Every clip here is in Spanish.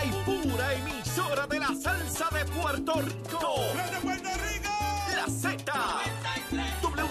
única y pura emisora de la salsa de Puerto Rico. ¡De Puerto Rico! La Z.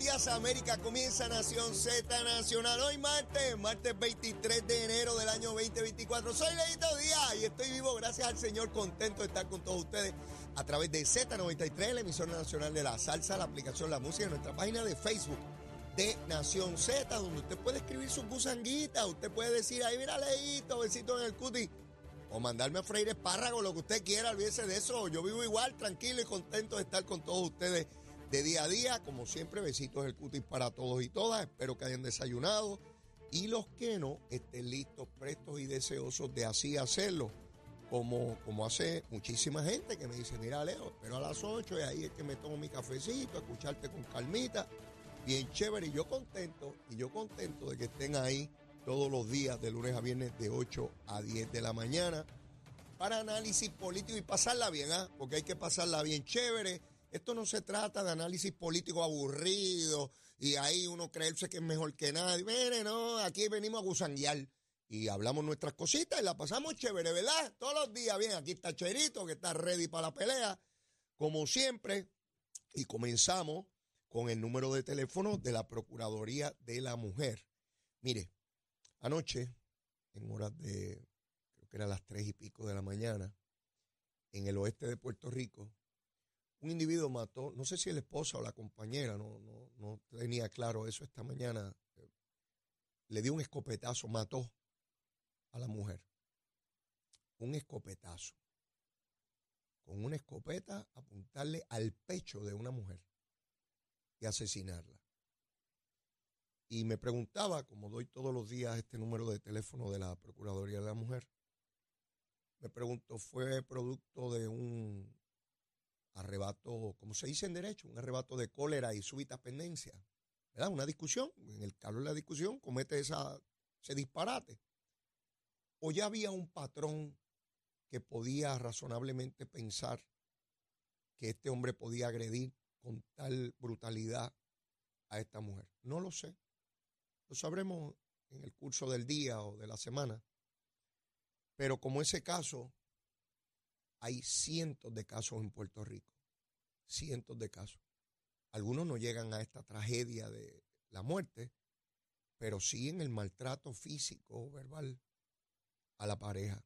Días América. Comienza Nación Z Nacional. Hoy martes, martes 23 de enero del año 2024. Soy Leito Díaz y estoy vivo gracias al Señor, contento de estar con todos ustedes a través de Z93, la emisora nacional de la salsa, la aplicación La Música, en nuestra página de Facebook de Nación Z, donde usted puede escribir sus gusanguitas, usted puede decir, ahí mira Leito, besito en el cuti. O mandarme a freír espárragos, lo que usted quiera, olvídese de eso. Yo vivo igual, tranquilo y contento de estar con todos ustedes de día a día. Como siempre, besitos del cutis para todos y todas. Espero que hayan desayunado. Y los que no, estén listos, prestos y deseosos de así hacerlo. Como, como hace muchísima gente que me dice, mira Leo, espero a las 8 y ahí es que me tomo mi cafecito, escucharte con calmita. Bien chévere. Y yo contento, y yo contento de que estén ahí todos los días, de lunes a viernes, de 8 a 10 de la mañana, para análisis político y pasarla bien, ¿ah? Porque hay que pasarla bien chévere. Esto no se trata de análisis político aburrido y ahí uno creerse que es mejor que nadie. Mire, no, aquí venimos a gusanguear y hablamos nuestras cositas y la pasamos chévere, ¿verdad? Todos los días, bien, aquí está Cherito, que está ready para la pelea, como siempre. Y comenzamos con el número de teléfono de la Procuraduría de la Mujer. Mire, Anoche, en horas de, creo que eran las tres y pico de la mañana, en el oeste de Puerto Rico, un individuo mató, no sé si la esposa o la compañera, no, no, no tenía claro eso esta mañana, eh, le dio un escopetazo, mató a la mujer. Un escopetazo. Con una escopeta apuntarle al pecho de una mujer y asesinarla. Y me preguntaba, como doy todos los días este número de teléfono de la Procuraduría de la Mujer, me pregunto, ¿fue producto de un arrebato, como se dice en derecho, un arrebato de cólera y súbita pendencia? ¿Verdad? Una discusión, en el calor de la discusión comete esa, ese disparate. O ya había un patrón que podía razonablemente pensar que este hombre podía agredir con tal brutalidad a esta mujer. No lo sé. Lo sabremos en el curso del día o de la semana. Pero como ese caso, hay cientos de casos en Puerto Rico. Cientos de casos. Algunos no llegan a esta tragedia de la muerte, pero sí en el maltrato físico o verbal a la pareja.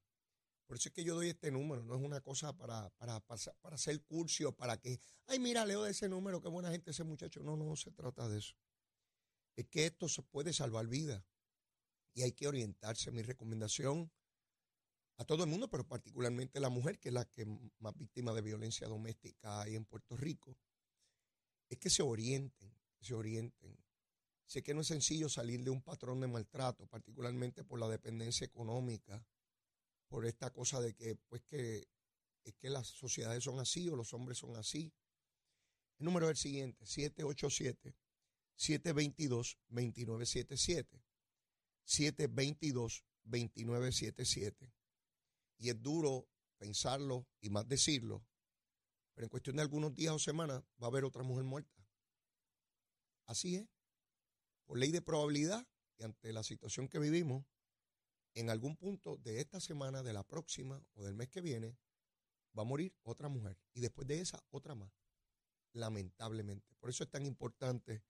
Por eso es que yo doy este número, no es una cosa para, para, para hacer curso, para que, ay, mira, leo de ese número, qué buena gente ese muchacho. No, no se trata de eso es que esto se puede salvar vidas y hay que orientarse. Mi recomendación a todo el mundo, pero particularmente la mujer, que es la que más víctima de violencia doméstica hay en Puerto Rico, es que se orienten, se orienten. Sé que no es sencillo salir de un patrón de maltrato, particularmente por la dependencia económica, por esta cosa de que, pues que, es que las sociedades son así o los hombres son así. El número es el siguiente, 787 722-2977. 722-2977. Y es duro pensarlo y más decirlo, pero en cuestión de algunos días o semanas va a haber otra mujer muerta. Así es. Por ley de probabilidad y ante la situación que vivimos, en algún punto de esta semana, de la próxima o del mes que viene, va a morir otra mujer. Y después de esa, otra más. Lamentablemente. Por eso es tan importante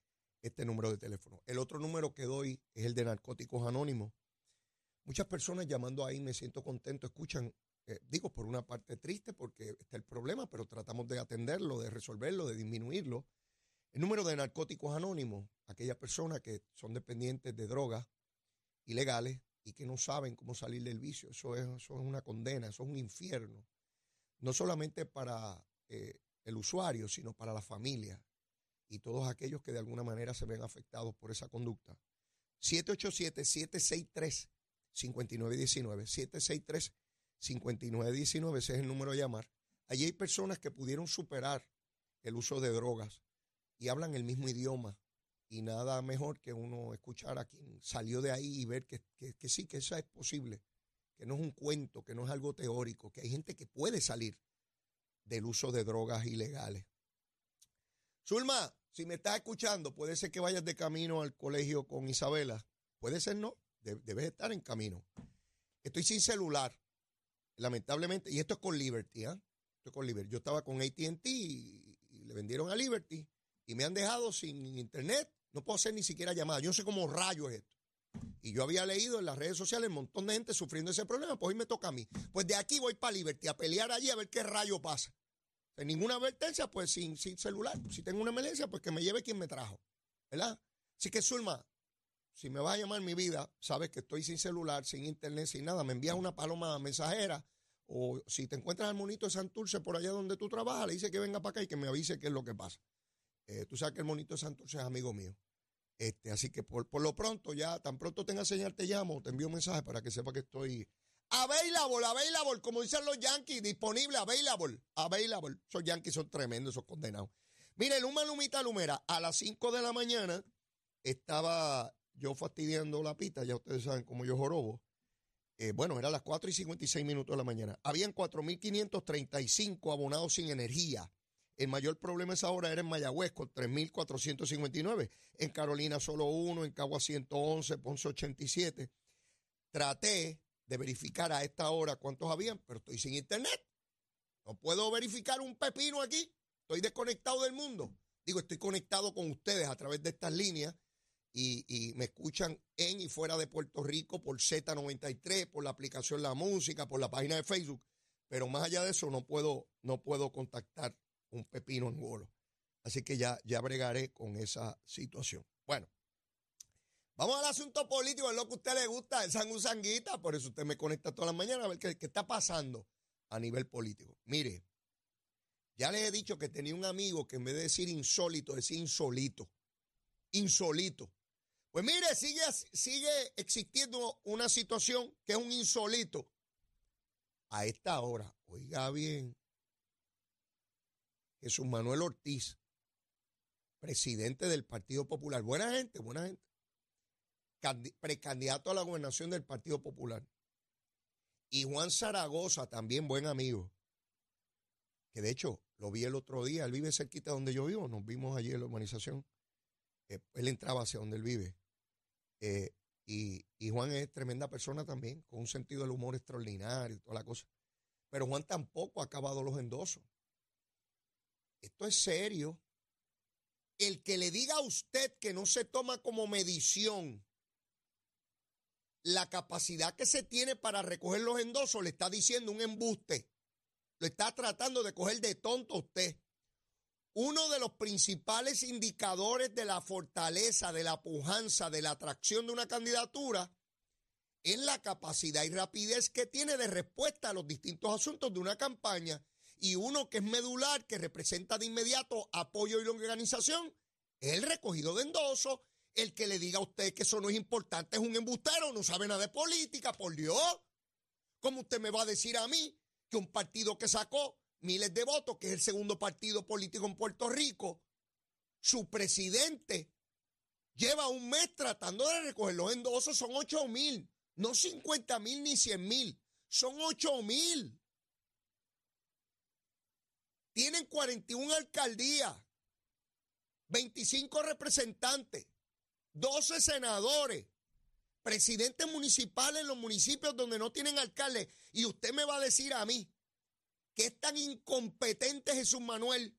este número de teléfono. El otro número que doy es el de Narcóticos Anónimos. Muchas personas llamando ahí me siento contento, escuchan, eh, digo, por una parte triste porque está el problema, pero tratamos de atenderlo, de resolverlo, de disminuirlo. El número de Narcóticos Anónimos, aquellas personas que son dependientes de drogas ilegales y que no saben cómo salir del vicio, eso es, eso es una condena, eso es un infierno. No solamente para eh, el usuario, sino para la familia y todos aquellos que de alguna manera se ven afectados por esa conducta. 787-763-0967. 5919 763 5919, ese es el número a llamar. Allí hay personas que pudieron superar el uso de drogas y hablan el mismo idioma. Y nada mejor que uno escuchar a quien salió de ahí y ver que, que sí, que eso es posible, que no es un cuento, que no es algo teórico, que hay gente que puede salir del uso de drogas ilegales. Zulma, si me estás escuchando, puede ser que vayas de camino al colegio con Isabela. Puede ser no, debes estar en camino. Estoy sin celular, lamentablemente, y esto es con Liberty, ¿ah? Esto es con Liberty. Yo estaba con ATT y, le vendieron a Liberty y me han dejado sin internet. No puedo hacer ni siquiera llamadas. Yo no sé cómo rayo es esto. Y yo había leído en las redes sociales un montón de gente sufriendo ese problema, pues hoy me toca a mí. Pues de aquí voy para Liberty a pelear allí a ver qué rayo pasa. Sin ninguna advertencia, pues sin, sin celular. Si tengo una emergencia, pues que me lleve quien me trajo. ¿Verdad? Así que, Zulma, si me vas a llamar mi vida, sabes que estoy sin celular, sin internet, sin nada. Me envías una paloma mensajera. O si te encuentras al monito de Santurce por allá donde tú trabajas, le dice que venga para acá y que me avise qué es lo que pasa. Eh, tú sabes que el monito de Santurce es amigo mío. Este, así que por, por, lo pronto, ya tan pronto tenga señal, te llamo, te envío un mensaje para que sepa que estoy Available, available, como dicen los Yankees, disponible, available, available. Esos Yankees son tremendos, esos condenados. Mire, Luma Lumita Lumera, a las 5 de la mañana estaba yo fastidiando la pita, ya ustedes saben cómo yo jorobo. Eh, bueno, era las 4 y 56 minutos de la mañana. Habían 4.535 abonados sin energía. El mayor problema esa hora era en Mayagüez con 3.459. En Carolina solo uno, en Cagua 111, Ponce 87. Traté de verificar a esta hora cuántos habían, pero estoy sin internet. No puedo verificar un pepino aquí. Estoy desconectado del mundo. Digo, estoy conectado con ustedes a través de estas líneas y, me escuchan en y fuera de Puerto Rico por Z93, por la aplicación La Música, por la página de Facebook. Pero más allá de eso, no puedo, no puedo contactar un pepino en golo. Así que ya, ya bregaré con esa situación. Bueno, Vamos al asunto político, es lo que a usted le gusta, el sangusanguita, por eso usted me conecta todas las mañanas a ver qué, qué está pasando a nivel político. Mire, ya les he dicho que tenía un amigo que en vez de decir insólito, decía insolito. Insolito. Pues mire, sigue, sigue existiendo una situación que es un insólito. A esta hora, oiga bien, Jesús Manuel Ortiz, presidente del Partido Popular, buena gente, buena gente precandidato a la gobernación del Partido Popular. Y Juan Zaragoza, también buen amigo, que de hecho lo vi el otro día, él vive cerquita donde yo vivo, nos vimos allí en la urbanización. Eh, él entraba hacia donde él vive. Eh, y, y, Juan es tremenda persona también, con un sentido del humor extraordinario y toda la cosa. Pero Juan tampoco ha acabado los endosos. Esto es serio. El que le diga a usted que no se toma como medición la capacidad que se tiene para recoger los endosos le está diciendo un embuste. Lo está tratando de coger de tonto usted. Uno de los principales indicadores de la fortaleza, de la pujanza, de la atracción de una candidatura es la capacidad y rapidez que tiene de respuesta a los distintos asuntos de una campaña. Y uno que es medular, que representa de inmediato apoyo y organización, es el recogido de endosos el que le diga a usted que eso no es importante es un embustero, no sabe nada de política, por Dios. ¿Cómo usted me va a decir a mí que un partido que sacó miles de votos, que es el segundo partido político en Puerto Rico, su presidente lleva un mes tratando de recoger los endosos, son 8 mil, no 50 mil ni 100 mil, son 8 mil. Tienen 41 alcaldías, 25 representantes. 12 senadores, presidentes municipales en los municipios donde no tienen alcalde. Y usted me va a decir a mí que es tan incompetente Jesús Manuel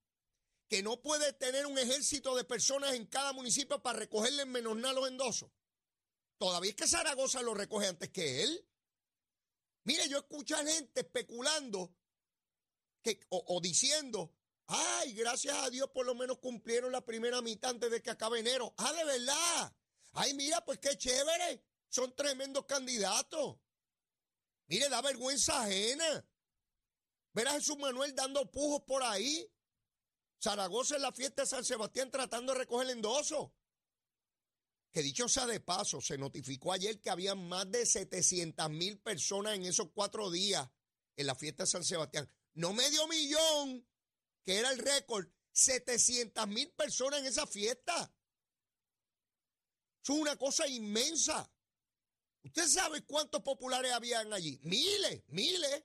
que no puede tener un ejército de personas en cada municipio para recogerle en menos nada los endosos. Todavía es que Zaragoza lo recoge antes que él. Mire, yo escucho a gente especulando que, o, o diciendo Ay, gracias a Dios por lo menos cumplieron la primera mitad antes de que acabe enero. Ah, de verdad. Ay, mira, pues qué chévere. Son tremendos candidatos. Mire, da vergüenza ajena. Ver a Jesús Manuel dando pujos por ahí. Zaragoza en la fiesta de San Sebastián tratando de recoger el endoso. que dicho sea de paso, se notificó ayer que había más de 700 mil personas en esos cuatro días en la fiesta de San Sebastián. No medio millón, que era el récord, 700 mil personas en esa fiesta. Es una cosa inmensa. ¿Usted sabe cuántos populares habían allí? Miles, miles.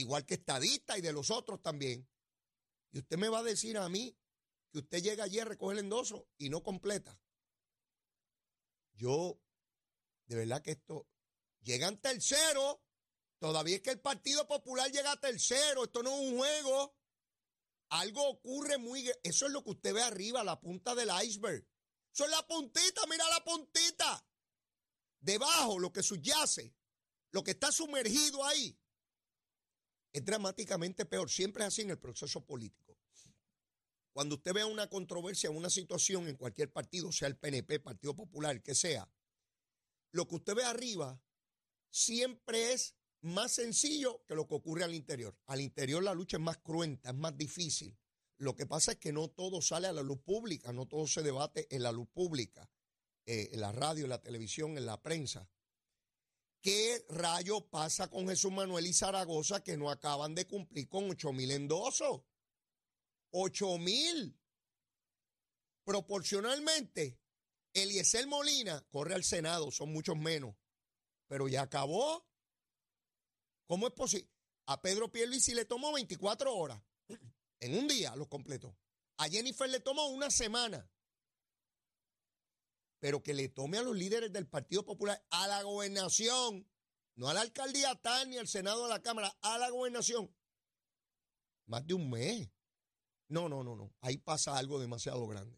Igual que estadistas y de los otros también. Y usted me va a decir a mí que usted llega allí a recoger el endoso y no completa. Yo, de verdad que esto, llegan tercero. Todavía es que el Partido Popular llega a tercero. Esto no es un juego. Algo ocurre muy... Eso es lo que usted ve arriba, la punta del iceberg. Eso es la puntita, mira la puntita. Debajo, lo que subyace, lo que está sumergido ahí, es dramáticamente peor. Siempre es así en el proceso político. Cuando usted vea una controversia, una situación en cualquier partido, sea el PNP, Partido Popular, que sea, lo que usted ve arriba siempre es más sencillo que lo que ocurre al interior. Al interior la lucha es más cruenta, es más difícil. Lo que pasa es que no todo sale a la luz pública, no todo se debate en la luz pública, eh, en la radio, en la televisión, en la prensa. ¿Qué rayo pasa con Jesús Manuel y Zaragoza que no acaban de cumplir con 8 mil endosos? 8 mil. Proporcionalmente, Eliezer Molina corre al Senado, son muchos menos, pero ya acabó. ¿Cómo es posible? A Pedro Pierluisi le tomó 24 horas. En un día lo completó. A Jennifer le tomó una semana. Pero que le tome a los líderes del Partido Popular, a la gobernación, no a la alcaldía tal ni al Senado, a la Cámara, a la gobernación. Más de un mes. No, no, no, no. Ahí pasa algo demasiado grande.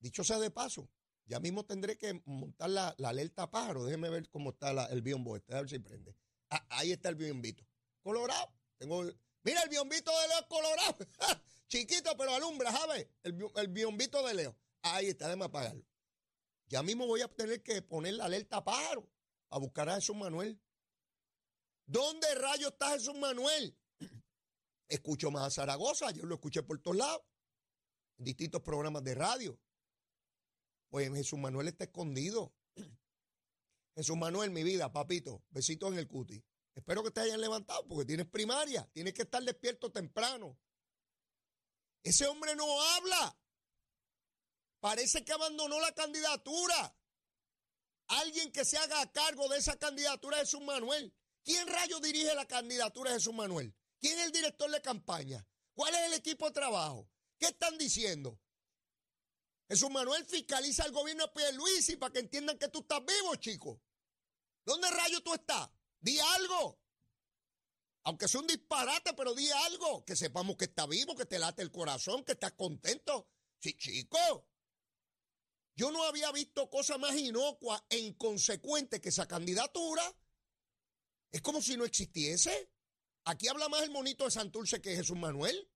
Dicho sea de paso, ya mismo tendré que montar la, alerta pájaro. Déjeme ver cómo está el biombo este, a ver si prende. Ah, ahí está el biombito. Colorado. Tengo, mira el biombito de Leo colorado. Chiquito, pero alumbra, ¿sabes? El, el biombito de Leo. Ahí está, déjame apagarlo. Ya mismo voy a tener que poner la alerta paro a buscar a Jesús Manuel. ¿Dónde rayo está Jesús Manuel? Escucho más a Zaragoza, yo lo escuché por todos lados, en distintos programas de radio. Pues Jesús Manuel está escondido. Jesús Manuel, mi vida, papito, besitos en el cuti. Espero que te hayan levantado porque tienes primaria, tienes que estar despierto temprano. Ese hombre no habla. Parece que abandonó la candidatura. Alguien que se haga cargo de esa candidatura es Jesús Manuel. ¿Quién rayo dirige la candidatura de Jesús Manuel? ¿Quién es el director de campaña? ¿Cuál es el equipo de trabajo? ¿Qué están diciendo? Jesús Manuel fiscaliza al gobierno de y para que entiendan que tú estás vivo, chico. ¿Dónde rayo tú estás? Di algo. Aunque sea un disparate, pero di algo. Que sepamos que está vivo, que te late el corazón, que estás contento. Sí, chico. Yo no había visto cosa más inocua e inconsecuente que esa candidatura. Es como si no existiese. Aquí habla más el monito de Santurce que Jesús Manuel.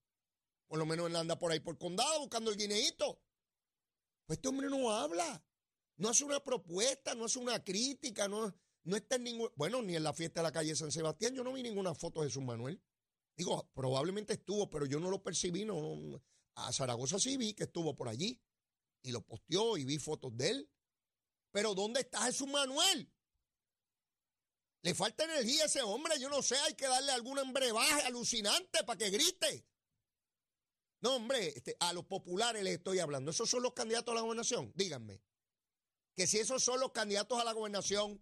Por lo menos él anda por ahí por condado buscando el guineíto. Pues este hombre no habla, no hace una propuesta, no hace una crítica, no, no está en ningún. Bueno, ni en la fiesta de la calle San Sebastián, yo no vi ninguna foto de Jesús Manuel. Digo, probablemente estuvo, pero yo no lo percibí. No, a Zaragoza sí vi que estuvo por allí y lo posteó y vi fotos de él. Pero ¿dónde está Jesús Manuel? Le falta energía a ese hombre, yo no sé, hay que darle algún embrebaje alucinante para que grite. No, hombre, este, a los populares les estoy hablando. ¿Esos son los candidatos a la gobernación? Díganme. Que si esos son los candidatos a la gobernación.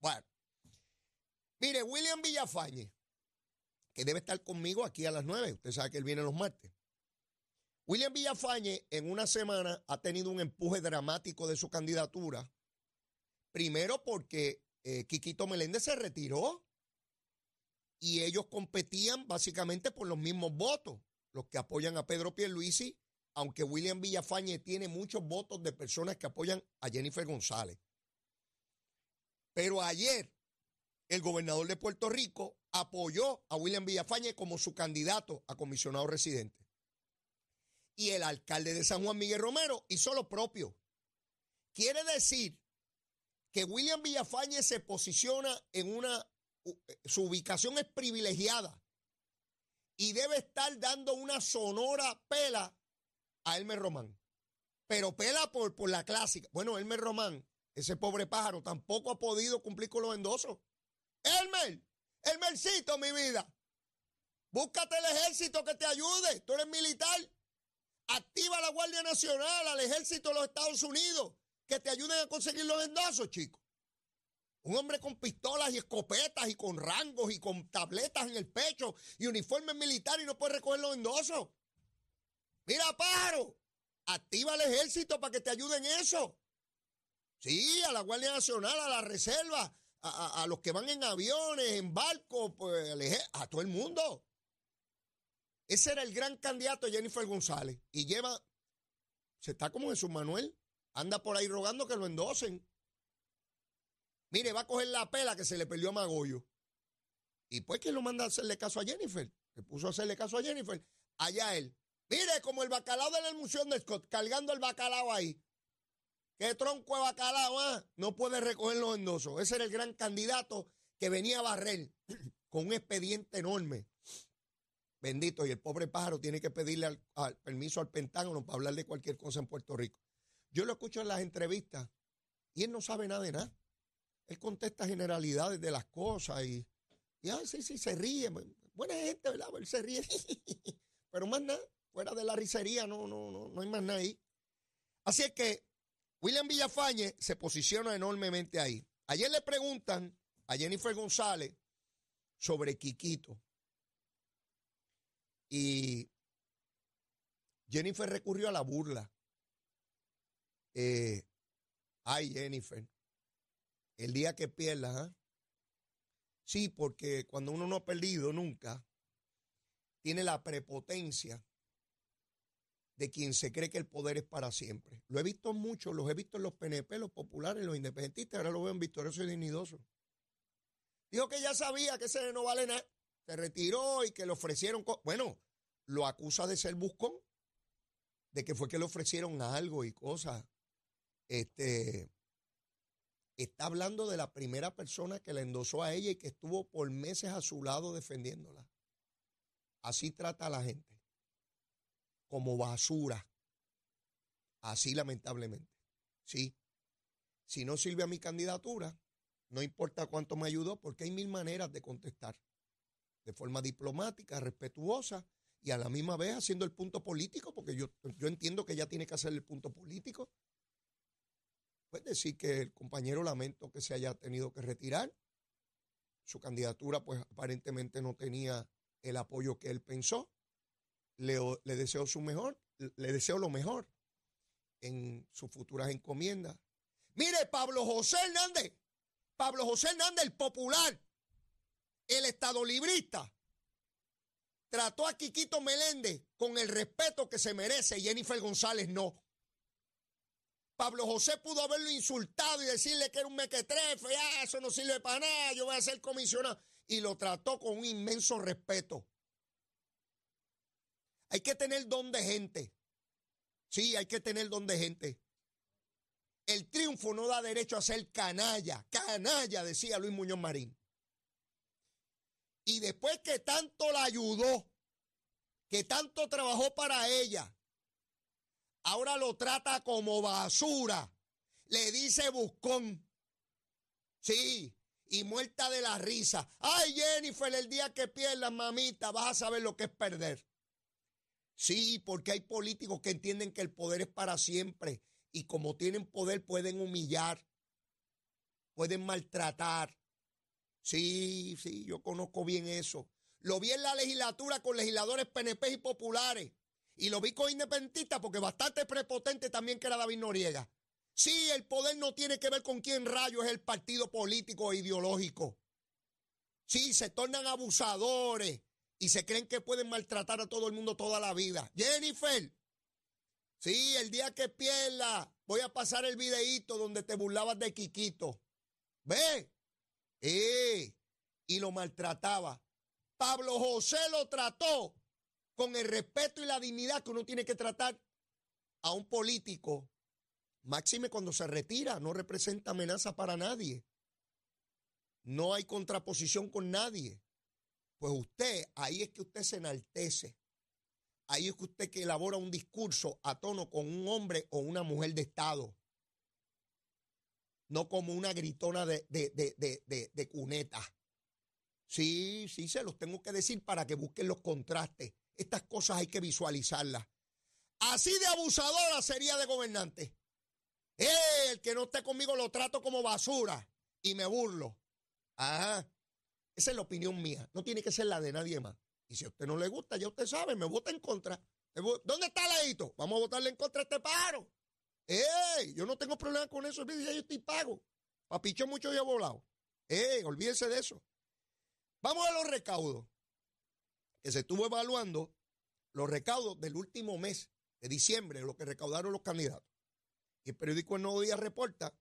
Bueno. Mire, William Villafañe, que debe estar conmigo aquí a las nueve. Usted sabe que él viene los martes. William Villafañe en una semana ha tenido un empuje dramático de su candidatura. Primero porque eh, Quiquito Meléndez se retiró y ellos competían básicamente por los mismos votos los que apoyan a Pedro Pierluisi, aunque William Villafañe tiene muchos votos de personas que apoyan a Jennifer González. Pero ayer el gobernador de Puerto Rico apoyó a William Villafañe como su candidato a comisionado residente. Y el alcalde de San Juan Miguel Romero hizo lo propio. Quiere decir que William Villafañe se posiciona en una, su ubicación es privilegiada y debe estar dando una sonora pela a Elmer Román. pero pela por, por la clásica. Bueno, Elmer Román, ese pobre pájaro, tampoco ha podido cumplir con los endosos. Elmer, Elmercito, mi vida. Búscate el ejército que te ayude. Tú eres militar. Activa la Guardia Nacional, al ejército de los Estados Unidos, que te ayuden a conseguir los endosos, chicos. Un hombre con pistolas y escopetas y con rangos y con tabletas en el pecho y uniforme militar y no puede recoger los endosos. Mira, pájaro, activa el ejército para que te ayuden en eso. Sí, a la Guardia Nacional, a la Reserva, a, los que van en aviones, en barcos, pues, a todo el mundo. Ese era el gran candidato Jennifer González. Y lleva, se está como su Manuel, anda por ahí rogando que lo endosen. Mire, va a coger la pela que se le perdió a Magollo. Y pues que lo manda a hacerle caso a Jennifer. Le puso a hacerle caso a Jennifer. Allá él. Mire, como el bacalao de la emulsión de Scott, cargando el bacalao ahí. ¿Qué tronco de bacalao? Ah? No puede recoger los endosos. Ese era el gran candidato que venía a barrer con un expediente enorme. Bendito, y el pobre pájaro tiene que pedirle al permiso al Pentágono para hablar de cualquier cosa en Puerto Rico. Yo lo escucho en las entrevistas y él no sabe nada de nada. Él contesta generalidades de las cosas y, y ah, sí, sí, se ríe. Buena gente, ¿verdad? Él se ríe. Pero más nada, fuera de la risería, no, no, no, no hay más nada ahí. Así es que William Villafañe se posiciona enormemente ahí. Ayer le preguntan a Jennifer González sobre Quiquito. Y Jennifer recurrió a la burla. Eh, ay, Jennifer, el día que pierdas, ¿ah? Sí, porque cuando uno no ha perdido nunca, tiene la prepotencia de quien se cree que el poder es para siempre. Lo he visto mucho, los he visto en los PNP, los populares, los independentistas, ahora lo veo en Victorioso y Dignidoso. Dijo que ya sabía que ese no vale nada, se retiró y que le ofrecieron. Bueno, lo acusa de ser buscón, de que fue que le ofrecieron algo y cosas. Este, está hablando de la primera persona que la endosó a ella y que estuvo por meses a su lado defendiéndola. Así trata a la gente, como basura. Así lamentablemente. Sí. Si no sirve a mi candidatura, no importa cuánto me ayudó, porque hay mil maneras de contestar. De forma diplomática, respetuosa y a la misma vez haciendo el punto político, porque yo, yo entiendo que ella tiene que hacer el punto político. Puede decir que el compañero lamento que se haya tenido que retirar. Su candidatura, pues aparentemente no tenía el apoyo que él pensó. Le, le deseo su mejor, le deseo lo mejor en sus futuras encomiendas. Mire, Pablo José Hernández, Pablo José Hernández, el popular, el estado librista, trató a Quiquito Meléndez con el respeto que se merece y Jennifer González no. Pablo José pudo haberlo insultado y decirle que era un mequetrefe, ah, eso no sirve para nada, yo voy a ser comisionado. Y lo trató con un inmenso respeto. Hay que tener don de gente. Sí, hay que tener don de gente. El triunfo no da derecho a ser canalla. Canalla, decía Luis Muñoz Marín. Y después que tanto la ayudó, que tanto trabajó para ella, ahora lo trata como basura. Le dice buscón. Sí, y muerta de la risa. Ay, Jennifer, el día que pierdas, mamita, vas a saber lo que es perder. Sí, porque hay políticos que entienden que el poder es para siempre y como tienen poder pueden humillar, pueden maltratar. Sí, sí, yo conozco bien eso. Lo vi en la legislatura con legisladores PNP y populares. Y lo vi con independentistas porque bastante prepotente también que era David Noriega. Sí, el poder no tiene que ver con quién rayo es el partido político e ideológico. Sí, se tornan abusadores y se creen que pueden maltratar a todo el mundo toda la vida. Jennifer, sí, el día que pierda, voy a pasar el videíto donde te burlabas de Quiquito. ¿Ve? Eh, y lo maltrataba. Pablo José lo trató con el respeto y la dignidad que uno tiene que tratar a un político, máxime cuando se retira, no representa amenaza para nadie. No hay contraposición con nadie. Pues usted, ahí es que usted se enaltece. ahí es que usted que elabora un discurso a tono con un hombre o una mujer de Estado. No como una gritona de, de, de, de cuneta. Sí, sí, se los tengo que decir para que busquen los contrastes. Estas cosas hay que visualizarlas. Así de abusadora sería de gobernante. el que no esté conmigo lo trato como basura y me burlo. Ajá. Esa es la opinión mía. No tiene que ser la de nadie más. Y si a usted no le gusta, ya usted sabe, me vota en contra. ¿Dónde está Leito? Vamos a votarle en contra a este paro. ¡Ey! Yo no tengo problema con eso. Ya yo estoy pago. Papicho mucho ya volado. ¡Ey! Olvídese de eso. Vamos a los recaudos. Que se estuvo evaluando los recaudos del último mes de diciembre, lo que recaudaron los candidatos. Y el periódico El Nuevo Día reporta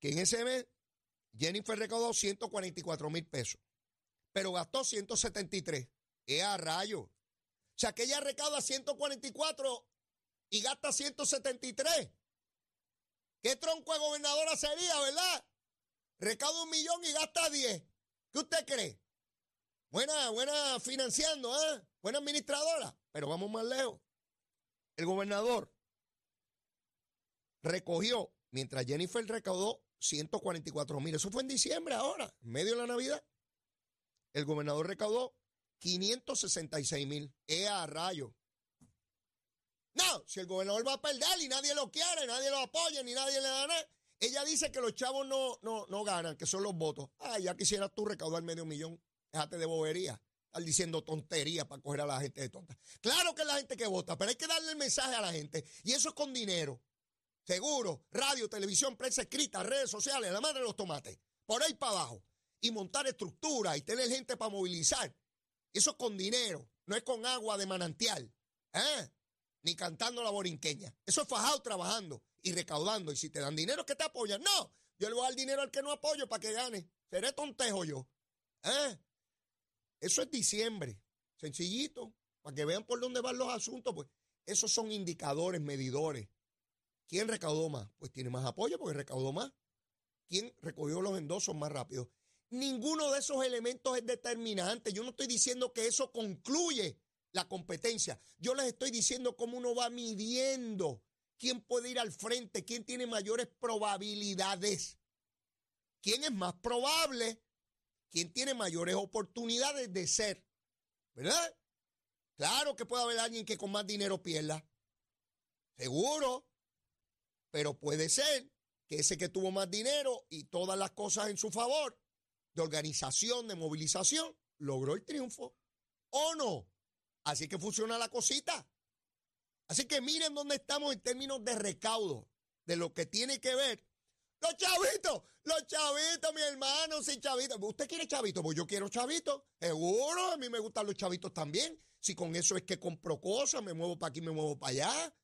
que en ese mes Jennifer recaudó 144 mil pesos, pero gastó 173. ¡Es a rayo! O sea que ella recauda 144 y gasta 173. ¿Qué tronco de gobernadora sería, verdad? Recauda un millón y gasta 10. ¿Qué usted cree? Buena, buena financiando, ¿eh? Buena administradora. Pero vamos más lejos el gobernador recogió, mientras Jennifer recaudó 144 mil, eso fue en diciembre ahora, en medio de la Navidad, el gobernador recaudó 566 mil. ¡Ea rayo! No, si el gobernador va a perder y nadie lo quiere, nadie lo apoya, ni nadie le da nada. Ella dice que los chavos no, no, no ganan, que son los votos. Ah, ya quisieras tú recaudar medio millón. Déjate de bobería estar diciendo tonterías para coger a la gente de tonta. Claro que es la gente que vota, pero hay que darle el mensaje a la gente. Y eso es con dinero. Seguro, radio, televisión, prensa escrita, redes sociales, la madre de los tomates. Por ahí para abajo. Y montar estructura y tener gente para movilizar. Eso es con dinero, no es con agua de manantial. ¿eh? Ni cantando la borinqueña. Eso es fajado trabajando y recaudando. Y si te dan dinero, que te apoyan. No, yo le voy a dar dinero al que no apoyo para que gane. Seré tontejo yo. ¿Eh? Eso es diciembre, sencillito, para que vean por dónde van los asuntos, pues esos son indicadores, medidores. ¿Quién recaudó más? Pues tiene más apoyo porque recaudó más. ¿Quién recogió los endosos más rápido? Ninguno de esos elementos es determinante. Yo no estoy diciendo que eso concluye la competencia. Yo les estoy diciendo cómo uno va midiendo quién puede ir al frente, quién tiene mayores probabilidades. ¿Quién es más probable ¿Quién tiene mayores oportunidades de ser, ¿verdad? Claro que puede haber alguien que con más dinero pierda, seguro, pero puede ser que ese que tuvo más dinero y todas las cosas en su favor, de organización, de movilización, logró el triunfo. ¿O no? Así que funciona la cosita. Así que miren dónde estamos en términos de recaudo, de lo que tiene que ver los chavitos, los chavitos, mi hermano, sí, chavitos. ¿Usted quiere chavitos? Pues yo quiero chavitos. Seguro, a mí me gustan los chavitos también. Si con eso es que compro cosas, me muevo para aquí, me muevo para allá.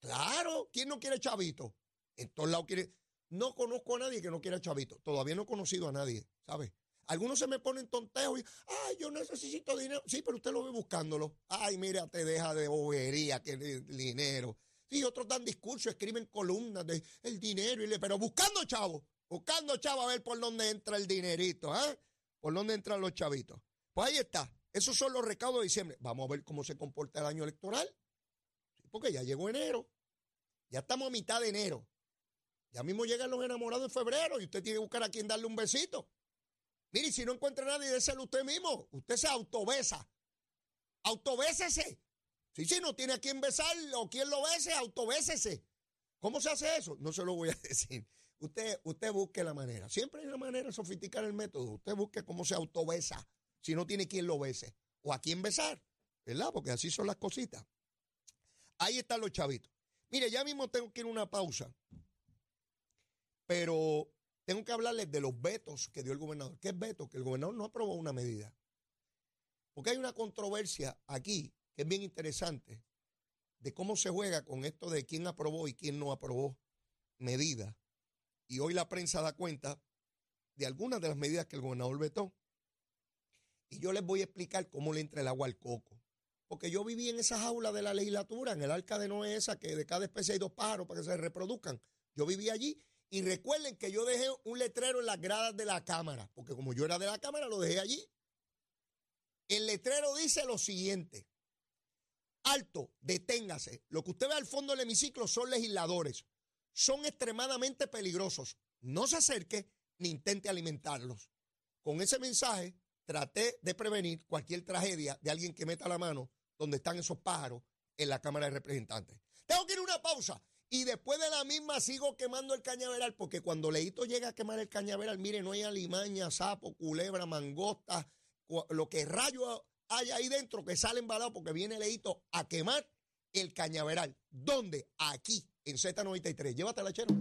Claro, ¿quién no quiere chavitos? En todos lados quiere. No conozco a nadie que no quiera chavitos. Todavía no he conocido a nadie, ¿sabe? Algunos se me ponen tonteos y, ay, yo necesito dinero. Sí, pero usted lo ve buscándolo. Ay, mira, te deja de bobería, que dinero. Sí, otros dan discursos, escriben columnas de el dinero, y le, pero buscando chavo, buscando chavo a ver por dónde entra el dinerito, ¿eh? Por dónde entran los chavitos. Pues ahí está. Esos son los recaudos de diciembre. Vamos a ver cómo se comporta el año electoral. porque ya llegó enero. Ya estamos a mitad de enero. Ya mismo llegan los enamorados en febrero y usted tiene que buscar a quien darle un besito. Mire, si no encuentra nadie, déselo usted mismo. Usted se autobesa. Autobésese. Si sí, no tiene a quién besar o quien lo bese, autobésese. ¿Cómo se hace eso? No se lo voy a decir. Usted, usted busque la manera. Siempre hay una manera sofisticar el método. Usted busque cómo se autobesa si no tiene quien lo bese o a quién besar, ¿verdad? Porque así son las cositas. Ahí están los chavitos. Mire, ya mismo tengo que ir a una pausa, pero tengo que hablarles de los vetos que dio el gobernador. ¿Qué es veto? Que el gobernador no aprobó una medida. Porque hay una controversia aquí es bien interesante de cómo se juega con esto de quién aprobó y quién no aprobó medidas. Y hoy la prensa da cuenta de algunas de las medidas que el gobernador vetó. Y yo les voy a explicar cómo le entra el agua al coco. Porque yo viví en esa jaula de la legislatura, en el arca de Noé que de cada especie hay dos pájaros para que se reproduzcan. Yo viví allí y recuerden que yo dejé un letrero en las gradas de la Cámara, porque como yo era de la Cámara, lo dejé allí. El letrero dice lo siguiente, alto, deténgase. Lo que usted ve al fondo del hemiciclo son legisladores. Son extremadamente peligrosos. No se acerque ni intente alimentarlos. Con ese mensaje traté de prevenir cualquier tragedia de alguien que meta la mano donde están esos pájaros en la Cámara de Representantes. Tengo que ir a una pausa y después de la misma sigo quemando el cañaveral porque cuando Leito llega a quemar el cañaveral, mire, no hay alimaña, sapo, culebra, mangosta, lo que rayo hay ahí dentro que sale embalado porque viene Leito a quemar el cañaveral. ¿Dónde? Aquí, en Z93. Llévatela, chero.